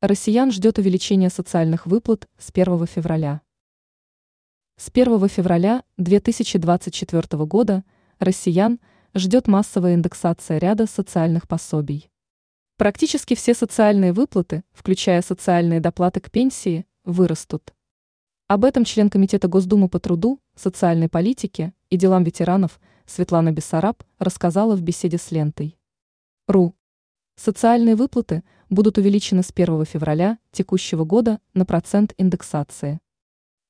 Россиян ждет увеличение социальных выплат с 1 февраля. С 1 февраля 2024 года россиян ждет массовая индексация ряда социальных пособий. Практически все социальные выплаты, включая социальные доплаты к пенсии, вырастут. Об этом член Комитета Госдумы по труду, социальной политике и делам ветеранов Светлана Бессараб рассказала в беседе с лентой. РУ. Социальные выплаты будут увеличены с 1 февраля текущего года на процент индексации.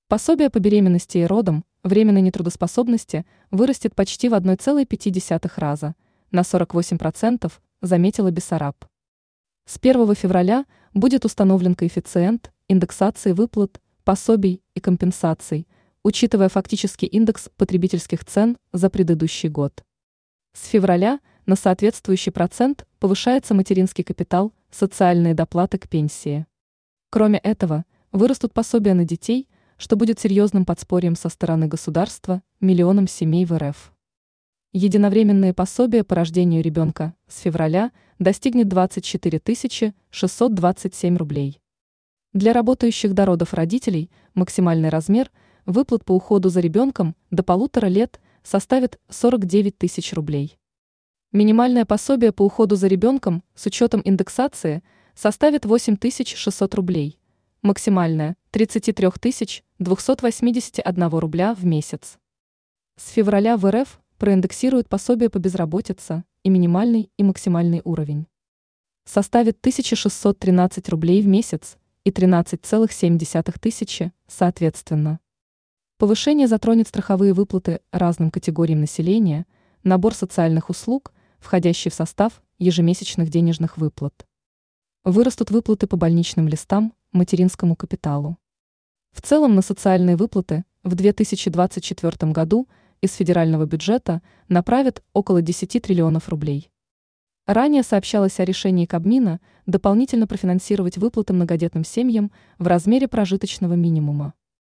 Пособие по беременности и родам, временной нетрудоспособности вырастет почти в 1,5 раза, на 48%, заметила Бессараб. С 1 февраля будет установлен коэффициент индексации выплат, пособий и компенсаций, учитывая фактический индекс потребительских цен за предыдущий год. С февраля на соответствующий процент повышается материнский капитал, социальные доплаты к пенсии. Кроме этого, вырастут пособия на детей, что будет серьезным подспорьем со стороны государства миллионам семей в РФ. Единовременные пособия по рождению ребенка с февраля достигнет 24 627 рублей. Для работающих до родов родителей максимальный размер выплат по уходу за ребенком до полутора лет составит 49 тысяч рублей. Минимальное пособие по уходу за ребенком с учетом индексации составит 8600 рублей, максимальное – 33 281 рубля в месяц. С февраля в РФ проиндексируют пособие по безработице и минимальный и максимальный уровень. Составит 1613 рублей в месяц и 13,7 тысячи, соответственно. Повышение затронет страховые выплаты разным категориям населения, набор социальных услуг – входящий в состав ежемесячных денежных выплат. Вырастут выплаты по больничным листам, материнскому капиталу. В целом на социальные выплаты в 2024 году из федерального бюджета направят около 10 триллионов рублей. Ранее сообщалось о решении Кабмина дополнительно профинансировать выплаты многодетным семьям в размере прожиточного минимума.